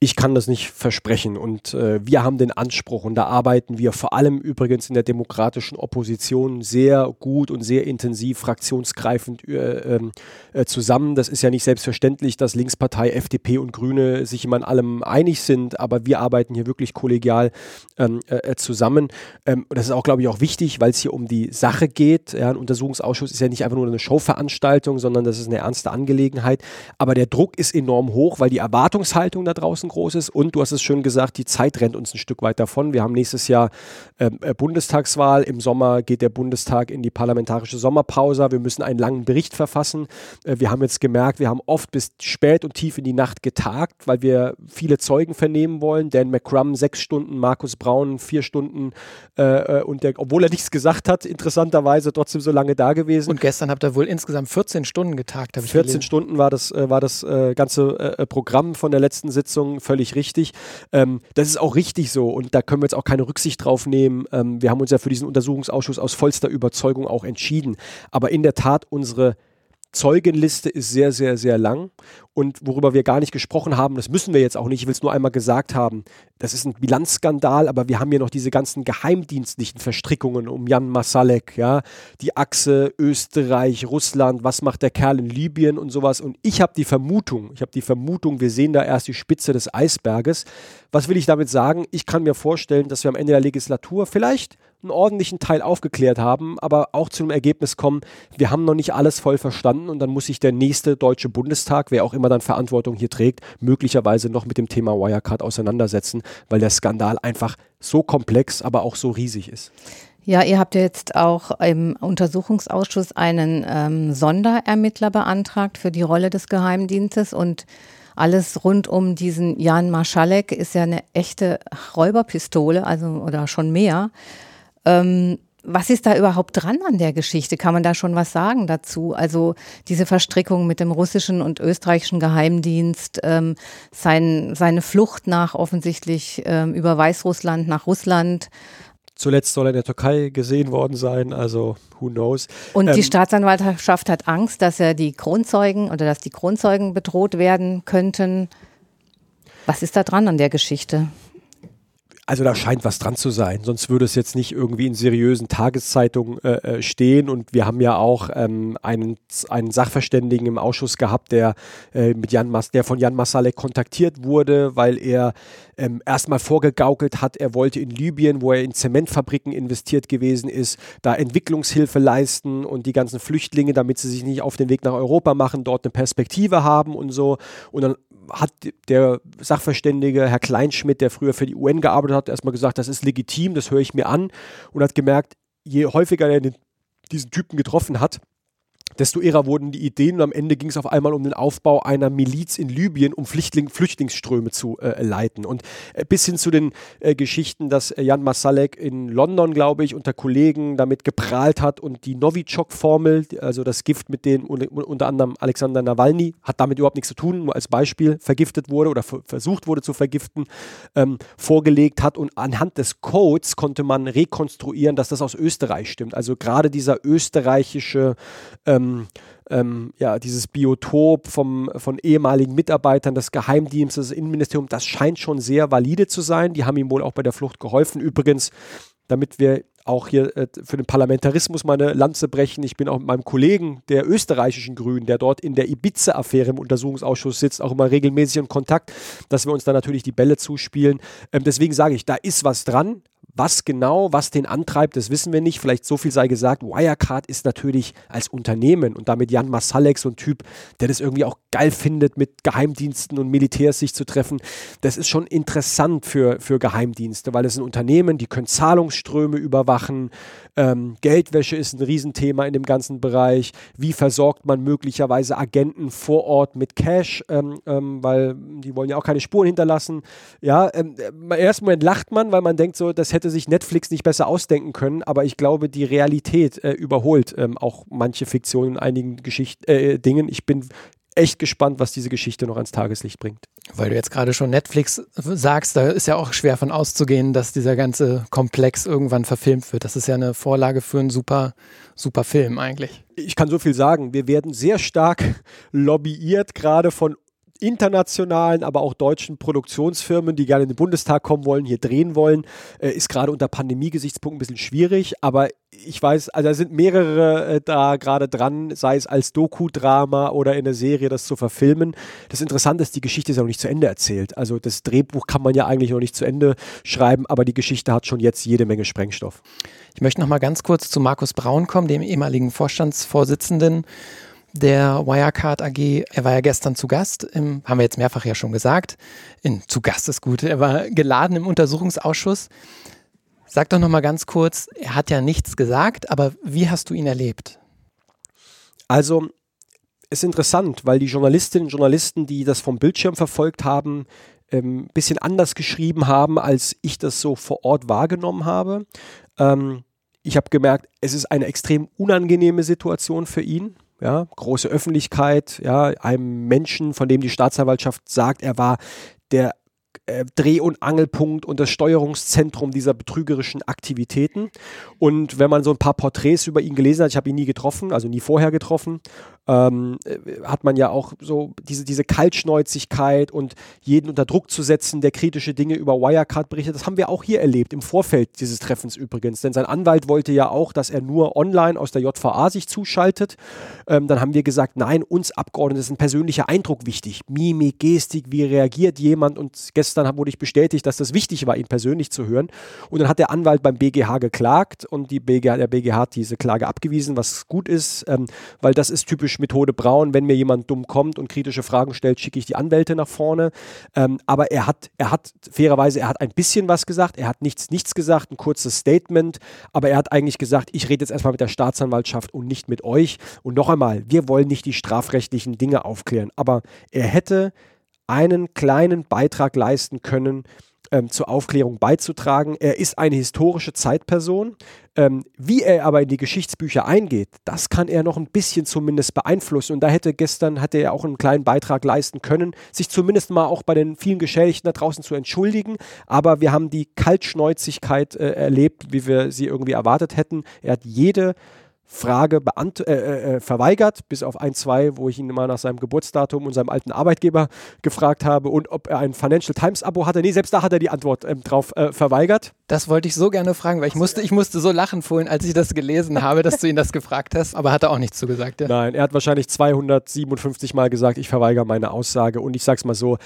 Ich kann das nicht versprechen. Und äh, wir haben den Anspruch, und da arbeiten wir vor allem übrigens in der demokratischen Opposition sehr gut und sehr intensiv fraktionsgreifend äh, ähm, äh, zusammen. Das ist ja nicht selbstverständlich, dass Linkspartei, FDP und Grüne sich immer in allem einig sind, aber wir arbeiten hier wirklich kollegial ähm, äh, zusammen. Ähm, das ist auch, glaube ich, auch wichtig, weil es hier um die Sache geht. Ja, ein Untersuchungsausschuss ist ja nicht einfach nur eine Showveranstaltung, sondern das ist eine ernste Angelegenheit. Aber der Druck ist enorm hoch, weil die Erwartungshaltung da draußen riesengroß ist. Und du hast es schön gesagt, die Zeit rennt uns ein Stück weit davon. Wir haben nächstes Jahr ähm, äh, Bundestagswahl. Im Sommer geht der Bundestag in die parlamentarische Sommerpause. Wir müssen einen langen Bericht verfassen. Äh, wir haben jetzt gemerkt, wir haben oft bis spät und tief in die Nacht getagt, weil wir viele Zeugen vernehmen wollen. Dan McCrum sechs Stunden, Markus Braun vier Stunden. Äh, äh und der, obwohl er nichts gesagt hat, interessanterweise trotzdem so lange da gewesen. Und gestern habt ihr wohl insgesamt 14 Stunden getagt. 14 gelesen. Stunden war das, äh, war das äh, ganze Programm von der letzten Sitzung völlig richtig. Ähm, das ist auch richtig so und da können wir jetzt auch keine Rücksicht drauf nehmen. Ähm, wir haben uns ja für diesen Untersuchungsausschuss aus vollster Überzeugung auch entschieden. Aber in der Tat, unsere Zeugenliste ist sehr, sehr, sehr lang. Und worüber wir gar nicht gesprochen haben, das müssen wir jetzt auch nicht, ich will es nur einmal gesagt haben, das ist ein Bilanzskandal, aber wir haben hier noch diese ganzen geheimdienstlichen Verstrickungen um Jan Masalek, ja, die Achse Österreich, Russland, was macht der Kerl in Libyen und sowas. Und ich habe die Vermutung, ich habe die Vermutung, wir sehen da erst die Spitze des Eisberges. Was will ich damit sagen? Ich kann mir vorstellen, dass wir am Ende der Legislatur vielleicht einen ordentlichen Teil aufgeklärt haben, aber auch zu einem Ergebnis kommen, wir haben noch nicht alles voll verstanden und dann muss sich der nächste deutsche Bundestag, wer auch immer dann Verantwortung hier trägt, möglicherweise noch mit dem Thema Wirecard auseinandersetzen, weil der Skandal einfach so komplex, aber auch so riesig ist. Ja, ihr habt ja jetzt auch im Untersuchungsausschuss einen ähm, Sonderermittler beantragt für die Rolle des Geheimdienstes und alles rund um diesen Jan Marschalek ist ja eine echte Räuberpistole, also oder schon mehr. Ähm, was ist da überhaupt dran an der Geschichte? Kann man da schon was sagen dazu? Also diese Verstrickung mit dem russischen und österreichischen Geheimdienst, ähm, sein, seine Flucht nach offensichtlich ähm, über Weißrussland nach Russland. Zuletzt soll er in der Türkei gesehen worden sein, also who knows. Und ähm, die Staatsanwaltschaft hat Angst, dass er die Kronzeugen oder dass die Kronzeugen bedroht werden könnten. Was ist da dran an der Geschichte? Also da scheint was dran zu sein, sonst würde es jetzt nicht irgendwie in seriösen Tageszeitungen äh, äh, stehen. Und wir haben ja auch ähm, einen, einen Sachverständigen im Ausschuss gehabt, der, äh, mit Jan Mas der von Jan Masalek kontaktiert wurde, weil er ähm, erstmal vorgegaukelt hat, er wollte in Libyen, wo er in Zementfabriken investiert gewesen ist, da Entwicklungshilfe leisten und die ganzen Flüchtlinge, damit sie sich nicht auf den Weg nach Europa machen, dort eine Perspektive haben und so. Und dann hat der Sachverständige Herr Kleinschmidt, der früher für die UN gearbeitet hat, erstmal gesagt, das ist legitim, das höre ich mir an und hat gemerkt, je häufiger er diesen Typen getroffen hat, desto eher wurden die Ideen und am Ende ging es auf einmal um den Aufbau einer Miliz in Libyen, um Flüchtling, Flüchtlingsströme zu äh, leiten. Und äh, bis hin zu den äh, Geschichten, dass äh, Jan Masalek in London, glaube ich, unter Kollegen damit geprahlt hat und die Novichok-Formel, also das Gift, mit dem unter anderem Alexander Nawalny, hat damit überhaupt nichts zu tun, nur als Beispiel vergiftet wurde oder versucht wurde zu vergiften, ähm, vorgelegt hat. Und anhand des Codes konnte man rekonstruieren, dass das aus Österreich stimmt. Also gerade dieser österreichische ähm, ähm, ähm, ja, dieses Biotop vom, von ehemaligen Mitarbeitern des Geheimdienstes, des Innenministeriums, das scheint schon sehr valide zu sein. Die haben ihm wohl auch bei der Flucht geholfen. Übrigens, damit wir auch hier äh, für den Parlamentarismus meine Lanze brechen. Ich bin auch mit meinem Kollegen der österreichischen Grünen, der dort in der Ibiza-Affäre im Untersuchungsausschuss sitzt, auch immer regelmäßig in Kontakt, dass wir uns da natürlich die Bälle zuspielen. Ähm, deswegen sage ich, da ist was dran. Was genau, was den antreibt, das wissen wir nicht. Vielleicht so viel sei gesagt. Wirecard ist natürlich als Unternehmen und damit Jan Masalek so ein Typ, der das irgendwie auch geil findet, mit Geheimdiensten und Militärs sich zu treffen. Das ist schon interessant für, für Geheimdienste, weil es sind Unternehmen, die können Zahlungsströme überwachen. Ähm, Geldwäsche ist ein Riesenthema in dem ganzen Bereich. Wie versorgt man möglicherweise Agenten vor Ort mit Cash, ähm, ähm, weil die wollen ja auch keine Spuren hinterlassen. Ja, ähm, im ersten Moment lacht man, weil man denkt so, das hätte hätte sich Netflix nicht besser ausdenken können, aber ich glaube, die Realität äh, überholt ähm, auch manche Fiktionen in einigen Geschichten, äh, Dingen. Ich bin echt gespannt, was diese Geschichte noch ans Tageslicht bringt. Weil du jetzt gerade schon Netflix sagst, da ist ja auch schwer von auszugehen, dass dieser ganze Komplex irgendwann verfilmt wird. Das ist ja eine Vorlage für einen super, super Film eigentlich. Ich kann so viel sagen. Wir werden sehr stark lobbyiert, gerade von internationalen, aber auch deutschen Produktionsfirmen, die gerne in den Bundestag kommen wollen, hier drehen wollen, äh, ist gerade unter Pandemie-Gesichtspunkten ein bisschen schwierig. Aber ich weiß, also da sind mehrere äh, da gerade dran, sei es als Doku-Drama oder in der Serie, das zu verfilmen. Das Interessante ist, die Geschichte ist ja noch nicht zu Ende erzählt. Also das Drehbuch kann man ja eigentlich noch nicht zu Ende schreiben, aber die Geschichte hat schon jetzt jede Menge Sprengstoff. Ich möchte noch mal ganz kurz zu Markus Braun kommen, dem ehemaligen Vorstandsvorsitzenden der Wirecard AG. Er war ja gestern zu Gast, im, haben wir jetzt mehrfach ja schon gesagt. In, zu Gast ist gut. Er war geladen im Untersuchungsausschuss. Sag doch noch mal ganz kurz, er hat ja nichts gesagt, aber wie hast du ihn erlebt? Also, es ist interessant, weil die Journalistinnen und Journalisten, die das vom Bildschirm verfolgt haben, ein ähm, bisschen anders geschrieben haben, als ich das so vor Ort wahrgenommen habe. Ähm, ich habe gemerkt, es ist eine extrem unangenehme Situation für ihn ja, große Öffentlichkeit, ja, einem Menschen, von dem die Staatsanwaltschaft sagt, er war der äh, Dreh- und Angelpunkt und das Steuerungszentrum dieser betrügerischen Aktivitäten. Und wenn man so ein paar Porträts über ihn gelesen hat, ich habe ihn nie getroffen, also nie vorher getroffen, ähm, äh, hat man ja auch so diese, diese Kaltschnäuzigkeit und jeden unter Druck zu setzen, der kritische Dinge über Wirecard berichtet. Das haben wir auch hier erlebt, im Vorfeld dieses Treffens übrigens. Denn sein Anwalt wollte ja auch, dass er nur online aus der JVA sich zuschaltet. Ähm, dann haben wir gesagt, nein, uns Abgeordneten ist ein persönlicher Eindruck wichtig. Mimik, Gestik, wie reagiert jemand? Und gestern wurde ich bestätigt, dass das wichtig war, ihn persönlich zu hören. Und dann hat der Anwalt beim BGH geklagt und die BGH, der BGH hat diese Klage abgewiesen, was gut ist, ähm, weil das ist typisch Methode Braun, wenn mir jemand dumm kommt und kritische Fragen stellt, schicke ich die Anwälte nach vorne. Ähm, aber er hat, er hat fairerweise, er hat ein bisschen was gesagt, er hat nichts, nichts gesagt, ein kurzes Statement, aber er hat eigentlich gesagt, ich rede jetzt erstmal mit der Staatsanwaltschaft und nicht mit euch. Und noch einmal, wir wollen nicht die strafrechtlichen Dinge aufklären, aber er hätte einen kleinen Beitrag leisten können, ähm, zur Aufklärung beizutragen. Er ist eine historische Zeitperson. Ähm, wie er aber in die Geschichtsbücher eingeht, das kann er noch ein bisschen zumindest beeinflussen. Und da hätte gestern, hatte er auch einen kleinen Beitrag leisten können, sich zumindest mal auch bei den vielen Geschädigten da draußen zu entschuldigen. Aber wir haben die Kaltschnäuzigkeit äh, erlebt, wie wir sie irgendwie erwartet hätten. Er hat jede Frage äh, äh, äh, verweigert, bis auf ein, zwei, wo ich ihn mal nach seinem Geburtsdatum und seinem alten Arbeitgeber gefragt habe und ob er ein Financial Times Abo hatte. Nee, selbst da hat er die Antwort ähm, drauf äh, verweigert. Das wollte ich so gerne fragen, weil ich musste, ich musste so lachen vorhin, als ich das gelesen [laughs] habe, dass du ihn das gefragt hast, aber hat er auch nichts zugesagt. Ja? Nein, er hat wahrscheinlich 257 Mal gesagt, ich verweigere meine Aussage und ich sag's mal so,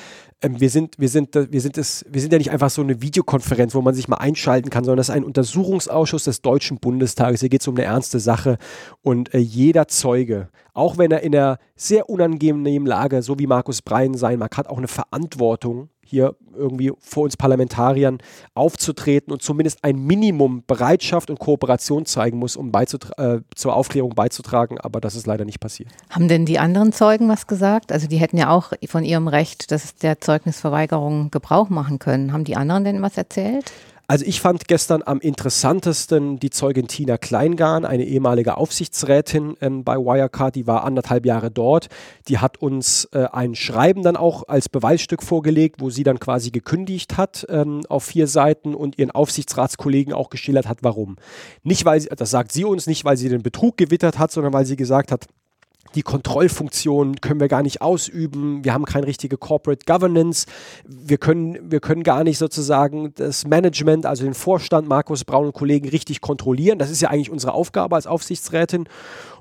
ähm, wir sind, wir sind, wir sind es, wir sind ja nicht einfach so eine Videokonferenz, wo man sich mal einschalten kann, sondern das ist ein Untersuchungsausschuss des Deutschen Bundestages. Hier geht es um eine ernste Sache. Und äh, jeder Zeuge, auch wenn er in einer sehr unangenehmen Lage, so wie Markus Brein sein mag, hat auch eine Verantwortung, hier irgendwie vor uns Parlamentariern aufzutreten und zumindest ein Minimum Bereitschaft und Kooperation zeigen muss, um äh, zur Aufklärung beizutragen. Aber das ist leider nicht passiert. Haben denn die anderen Zeugen was gesagt? Also die hätten ja auch von ihrem Recht, dass der Zeugnisverweigerung Gebrauch machen können. Haben die anderen denn was erzählt? Also ich fand gestern am interessantesten die Zeugin Tina Kleingarn, eine ehemalige Aufsichtsrätin ähm, bei Wirecard, die war anderthalb Jahre dort. Die hat uns äh, ein Schreiben dann auch als Beweisstück vorgelegt, wo sie dann quasi gekündigt hat ähm, auf vier Seiten und ihren Aufsichtsratskollegen auch geschildert hat, warum. Nicht, weil sie, das sagt sie uns, nicht, weil sie den Betrug gewittert hat, sondern weil sie gesagt hat, die Kontrollfunktion können wir gar nicht ausüben. Wir haben keine richtige Corporate Governance. Wir können, wir können gar nicht sozusagen das Management, also den Vorstand, Markus Braun und Kollegen richtig kontrollieren. Das ist ja eigentlich unsere Aufgabe als Aufsichtsrätin.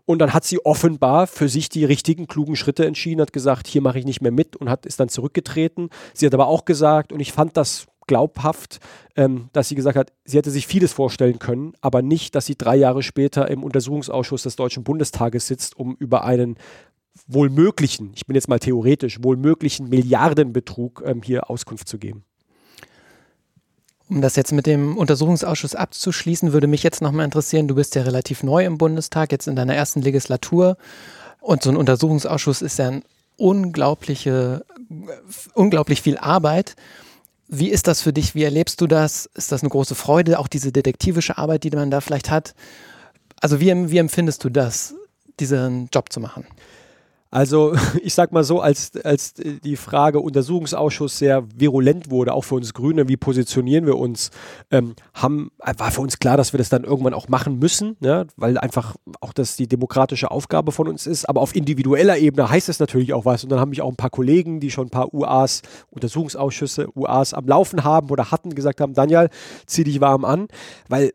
Und dann hat sie offenbar für sich die richtigen, klugen Schritte entschieden, hat gesagt, hier mache ich nicht mehr mit und hat, ist dann zurückgetreten. Sie hat aber auch gesagt, und ich fand das glaubhaft, ähm, dass sie gesagt hat, sie hätte sich vieles vorstellen können, aber nicht, dass sie drei Jahre später im Untersuchungsausschuss des Deutschen Bundestages sitzt, um über einen wohl möglichen, ich bin jetzt mal theoretisch, wohl möglichen Milliardenbetrug ähm, hier Auskunft zu geben. Um das jetzt mit dem Untersuchungsausschuss abzuschließen, würde mich jetzt nochmal interessieren, du bist ja relativ neu im Bundestag, jetzt in deiner ersten Legislatur. Und so ein Untersuchungsausschuss ist ja ein unglaubliche, unglaublich viel Arbeit. Wie ist das für dich? Wie erlebst du das? Ist das eine große Freude, auch diese detektivische Arbeit, die man da vielleicht hat? Also wie, wie empfindest du das, diesen Job zu machen? Also [laughs] ich sag mal so, als, als die Frage Untersuchungsausschuss sehr virulent wurde, auch für uns Grüne, wie positionieren wir uns, ähm, haben, war für uns klar, dass wir das dann irgendwann auch machen müssen, ja, weil einfach auch das die demokratische Aufgabe von uns ist. Aber auf individueller Ebene heißt es natürlich auch was. Und dann haben mich auch ein paar Kollegen, die schon ein paar UAs, Untersuchungsausschüsse, UAs am Laufen haben oder hatten, gesagt haben, Daniel, zieh dich warm an, weil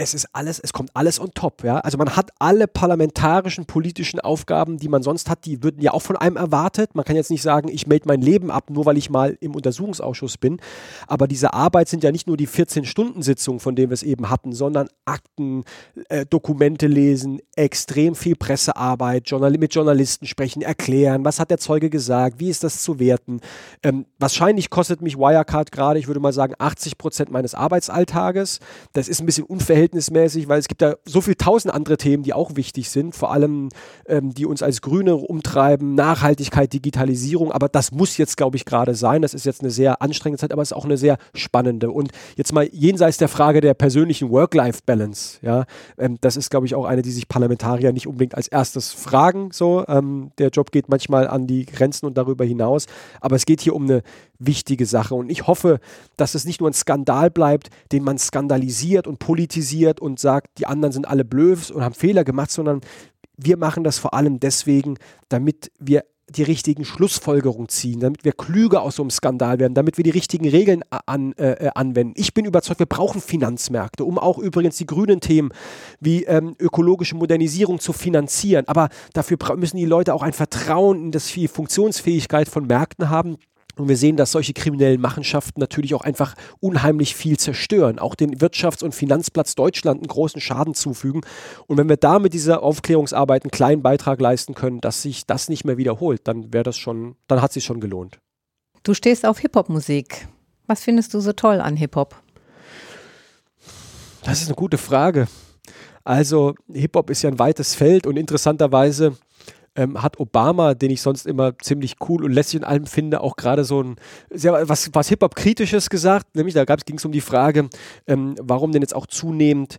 es ist alles, es kommt alles on top, ja. Also man hat alle parlamentarischen, politischen Aufgaben, die man sonst hat, die würden ja auch von einem erwartet. Man kann jetzt nicht sagen, ich melde mein Leben ab, nur weil ich mal im Untersuchungsausschuss bin. Aber diese Arbeit sind ja nicht nur die 14-Stunden-Sitzungen, von denen wir es eben hatten, sondern Akten, äh, Dokumente lesen, extrem viel Pressearbeit, Journal mit Journalisten sprechen, erklären, was hat der Zeuge gesagt, wie ist das zu werten. Ähm, wahrscheinlich kostet mich Wirecard gerade, ich würde mal sagen, 80 Prozent meines Arbeitsalltages. Das ist ein bisschen unverhältnismäßig verhältnismäßig, weil es gibt da so viel tausend andere Themen, die auch wichtig sind, vor allem ähm, die uns als Grüne umtreiben, Nachhaltigkeit, Digitalisierung, aber das muss jetzt, glaube ich, gerade sein. Das ist jetzt eine sehr anstrengende Zeit, aber es ist auch eine sehr spannende. Und jetzt mal jenseits der Frage der persönlichen Work-Life-Balance, ja, ähm, das ist, glaube ich, auch eine, die sich Parlamentarier nicht unbedingt als erstes fragen. So, ähm, der Job geht manchmal an die Grenzen und darüber hinaus, aber es geht hier um eine wichtige Sache. Und ich hoffe, dass es nicht nur ein Skandal bleibt, den man skandalisiert und politisiert kritisiert und sagt, die anderen sind alle blöd und haben Fehler gemacht, sondern wir machen das vor allem deswegen, damit wir die richtigen Schlussfolgerungen ziehen, damit wir klüger aus so einem Skandal werden, damit wir die richtigen Regeln an, äh, äh, anwenden. Ich bin überzeugt, wir brauchen Finanzmärkte, um auch übrigens die grünen Themen wie ähm, ökologische Modernisierung zu finanzieren. Aber dafür müssen die Leute auch ein Vertrauen in das, die Funktionsfähigkeit von Märkten haben und wir sehen, dass solche kriminellen Machenschaften natürlich auch einfach unheimlich viel zerstören, auch den Wirtschafts- und Finanzplatz Deutschland einen großen Schaden zufügen. Und wenn wir da mit dieser Aufklärungsarbeit einen kleinen Beitrag leisten können, dass sich das nicht mehr wiederholt, dann wäre das schon, dann hat sich schon gelohnt. Du stehst auf Hip-Hop-Musik. Was findest du so toll an Hip-Hop? Das ist eine gute Frage. Also Hip-Hop ist ja ein weites Feld und interessanterweise ähm, hat Obama, den ich sonst immer ziemlich cool und lässig in allem finde, auch gerade so ein sehr, was, was Hip-Hop-Kritisches gesagt. Nämlich da ging es um die Frage, ähm, warum denn jetzt auch zunehmend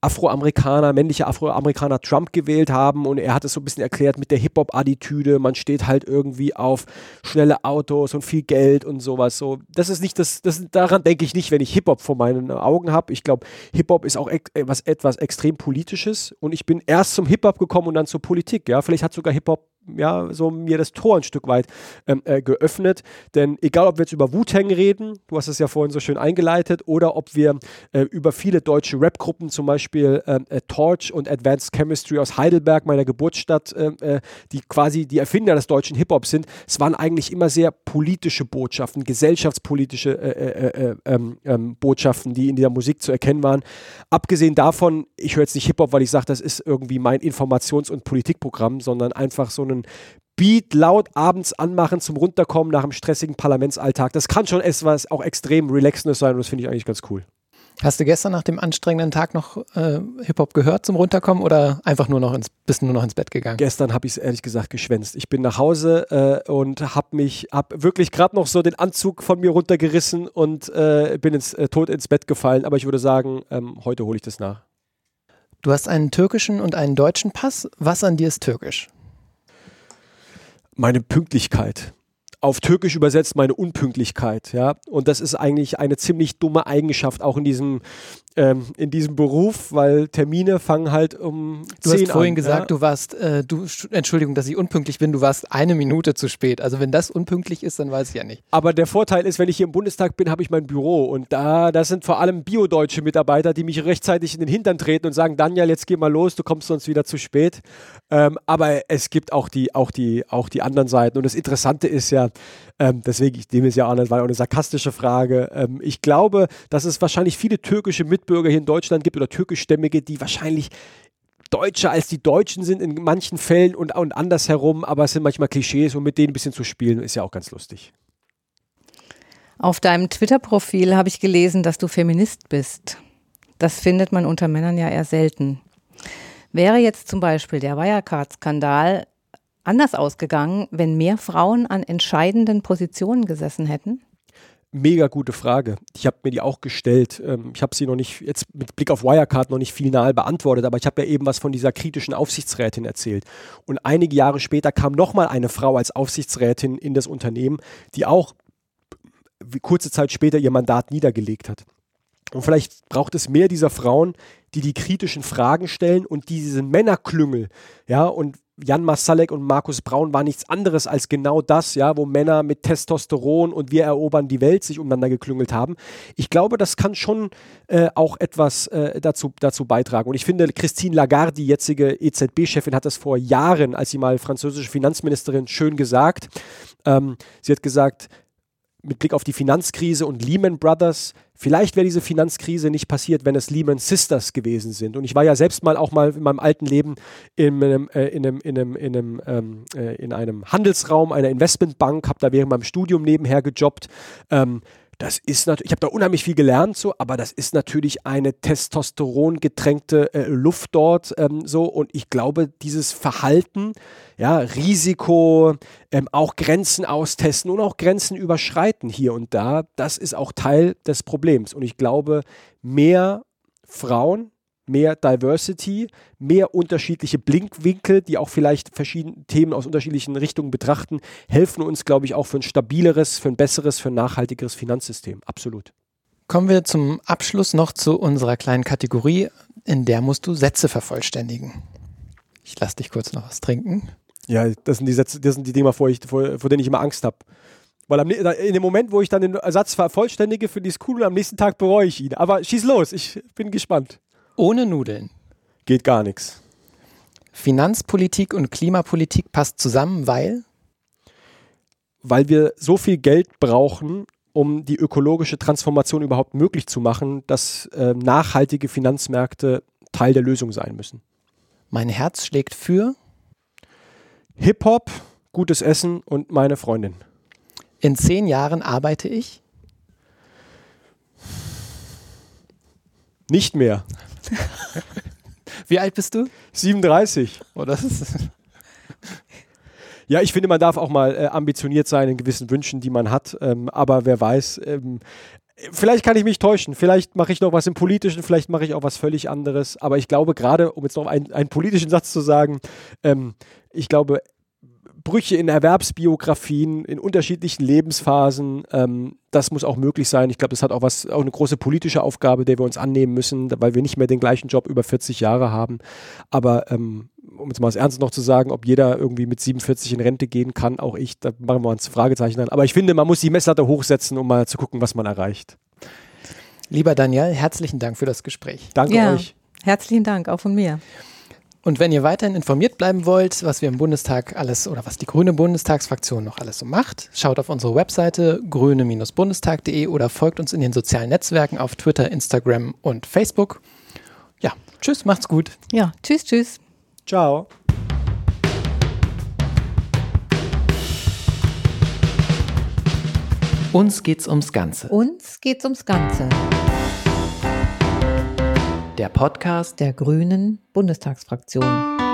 Afroamerikaner, männliche Afroamerikaner Trump gewählt haben und er hat es so ein bisschen erklärt mit der Hip-Hop-Attitüde, man steht halt irgendwie auf schnelle Autos und viel Geld und sowas. So, das ist nicht das, das daran denke ich nicht, wenn ich Hip-Hop vor meinen Augen habe. Ich glaube, Hip-Hop ist auch etwas, etwas extrem Politisches und ich bin erst zum Hip-Hop gekommen und dann zur Politik. Ja, vielleicht hat sogar Hip-Hop ja, so mir das Tor ein Stück weit ähm, äh, geöffnet. Denn egal, ob wir jetzt über Wu-Tang reden, du hast es ja vorhin so schön eingeleitet, oder ob wir äh, über viele deutsche Rap-Gruppen, zum Beispiel ähm, äh, Torch und Advanced Chemistry aus Heidelberg, meiner Geburtsstadt, ähm, äh, die quasi die Erfinder des deutschen Hip-Hop sind, es waren eigentlich immer sehr politische Botschaften, gesellschaftspolitische äh, äh, ähm, ähm, Botschaften, die in dieser Musik zu erkennen waren. Abgesehen davon, ich höre jetzt nicht Hip-Hop, weil ich sage, das ist irgendwie mein Informations- und Politikprogramm, sondern einfach so ein Beat laut abends anmachen zum Runterkommen nach einem stressigen Parlamentsalltag. Das kann schon etwas auch extrem relaxendes sein und das finde ich eigentlich ganz cool. Hast du gestern nach dem anstrengenden Tag noch äh, Hip-Hop gehört zum Runterkommen oder einfach nur noch ins, bist nur noch ins Bett gegangen? Gestern habe ich es ehrlich gesagt geschwänzt. Ich bin nach Hause äh, und habe mich, habe wirklich gerade noch so den Anzug von mir runtergerissen und äh, bin ins, äh, tot ins Bett gefallen. Aber ich würde sagen, ähm, heute hole ich das nach. Du hast einen türkischen und einen deutschen Pass. Was an dir ist türkisch? Meine Pünktlichkeit. Auf Türkisch übersetzt meine Unpünktlichkeit, ja. Und das ist eigentlich eine ziemlich dumme Eigenschaft, auch in diesem ähm, in diesem Beruf, weil Termine fangen halt um Du hast vorhin an, gesagt, ja? du warst, äh, du, Entschuldigung, dass ich unpünktlich bin, du warst eine Minute zu spät. Also wenn das unpünktlich ist, dann weiß ich ja nicht. Aber der Vorteil ist, wenn ich hier im Bundestag bin, habe ich mein Büro und da, das sind vor allem biodeutsche Mitarbeiter, die mich rechtzeitig in den Hintern treten und sagen, Daniel, jetzt geh mal los, du kommst sonst wieder zu spät. Ähm, aber es gibt auch die, auch die, auch die anderen Seiten und das Interessante ist ja, ähm, deswegen, ich nehme es ja an, das war ja auch eine sarkastische Frage. Ähm, ich glaube, dass es wahrscheinlich viele türkische Mitbürger hier in Deutschland gibt oder türkischstämmige, die wahrscheinlich deutscher als die Deutschen sind in manchen Fällen und, und andersherum, aber es sind manchmal Klischees und mit denen ein bisschen zu spielen ist ja auch ganz lustig. Auf deinem Twitter-Profil habe ich gelesen, dass du Feminist bist. Das findet man unter Männern ja eher selten. Wäre jetzt zum Beispiel der Wirecard-Skandal anders ausgegangen, wenn mehr Frauen an entscheidenden Positionen gesessen hätten? mega gute Frage. Ich habe mir die auch gestellt. Ähm, ich habe sie noch nicht, jetzt mit Blick auf Wirecard noch nicht final beantwortet, aber ich habe ja eben was von dieser kritischen Aufsichtsrätin erzählt. Und einige Jahre später kam nochmal eine Frau als Aufsichtsrätin in das Unternehmen, die auch kurze Zeit später ihr Mandat niedergelegt hat. Und vielleicht braucht es mehr dieser Frauen, die die kritischen Fragen stellen und diese Männerklüngel, ja, und Jan Masalek und Markus Braun war nichts anderes als genau das, ja, wo Männer mit Testosteron und wir erobern die Welt sich umeinander geklüngelt haben. Ich glaube, das kann schon äh, auch etwas äh, dazu, dazu beitragen. Und ich finde, Christine Lagarde, die jetzige EZB-Chefin, hat das vor Jahren, als sie mal französische Finanzministerin, schön gesagt. Ähm, sie hat gesagt, mit Blick auf die Finanzkrise und Lehman Brothers, vielleicht wäre diese Finanzkrise nicht passiert, wenn es Lehman Sisters gewesen sind. Und ich war ja selbst mal auch mal in meinem alten Leben in einem, äh, in einem, in einem, in einem, ähm, äh, in einem Handelsraum einer Investmentbank, habe da während meinem Studium nebenher gejobbt. Ähm, das ist natürlich, ich habe da unheimlich viel gelernt, so, aber das ist natürlich eine Testosteron getränkte äh, Luft dort ähm, so. Und ich glaube, dieses Verhalten, ja, Risiko, ähm, auch Grenzen austesten und auch Grenzen überschreiten hier und da, das ist auch Teil des Problems. Und ich glaube, mehr Frauen, mehr Diversity, mehr unterschiedliche Blinkwinkel, die auch vielleicht verschiedene Themen aus unterschiedlichen Richtungen betrachten, helfen uns, glaube ich, auch für ein stabileres, für ein besseres, für ein nachhaltigeres Finanzsystem. Absolut. Kommen wir zum Abschluss noch zu unserer kleinen Kategorie, in der musst du Sätze vervollständigen. Ich lasse dich kurz noch was trinken. Ja, das sind die Sätze, das sind die Dinge, vor, ich, vor, vor denen ich immer Angst habe. Weil am, in dem Moment, wo ich dann den Satz vervollständige, finde ich es cool und am nächsten Tag bereue ich ihn. Aber schieß los, ich bin gespannt. Ohne Nudeln. Geht gar nichts. Finanzpolitik und Klimapolitik passt zusammen, weil? Weil wir so viel Geld brauchen, um die ökologische Transformation überhaupt möglich zu machen, dass äh, nachhaltige Finanzmärkte Teil der Lösung sein müssen. Mein Herz schlägt für Hip-Hop, gutes Essen und meine Freundin. In zehn Jahren arbeite ich? Nicht mehr. [laughs] Wie alt bist du? 37. Oh, das ist ja, ich finde, man darf auch mal äh, ambitioniert sein in gewissen Wünschen, die man hat. Ähm, aber wer weiß, ähm, vielleicht kann ich mich täuschen. Vielleicht mache ich noch was im Politischen, vielleicht mache ich auch was völlig anderes. Aber ich glaube, gerade, um jetzt noch ein, einen politischen Satz zu sagen, ähm, ich glaube, Brüche in Erwerbsbiografien, in unterschiedlichen Lebensphasen, ähm, das muss auch möglich sein. Ich glaube, das hat auch was, auch eine große politische Aufgabe, der wir uns annehmen müssen, weil wir nicht mehr den gleichen Job über 40 Jahre haben. Aber ähm, um jetzt mal das Ernst noch zu sagen, ob jeder irgendwie mit 47 in Rente gehen kann, auch ich, da machen wir uns Fragezeichen an. Aber ich finde, man muss die Messlatte hochsetzen, um mal zu gucken, was man erreicht. Lieber Daniel, herzlichen Dank für das Gespräch. Danke ja, euch. Herzlichen Dank, auch von mir. Und wenn ihr weiterhin informiert bleiben wollt, was wir im Bundestag alles oder was die grüne Bundestagsfraktion noch alles so macht, schaut auf unsere Webseite grüne-bundestag.de oder folgt uns in den sozialen Netzwerken auf Twitter, Instagram und Facebook. Ja, tschüss, macht's gut. Ja, tschüss, tschüss. Ciao. Uns geht's ums Ganze. Uns geht's ums Ganze der Podcast der Grünen Bundestagsfraktion.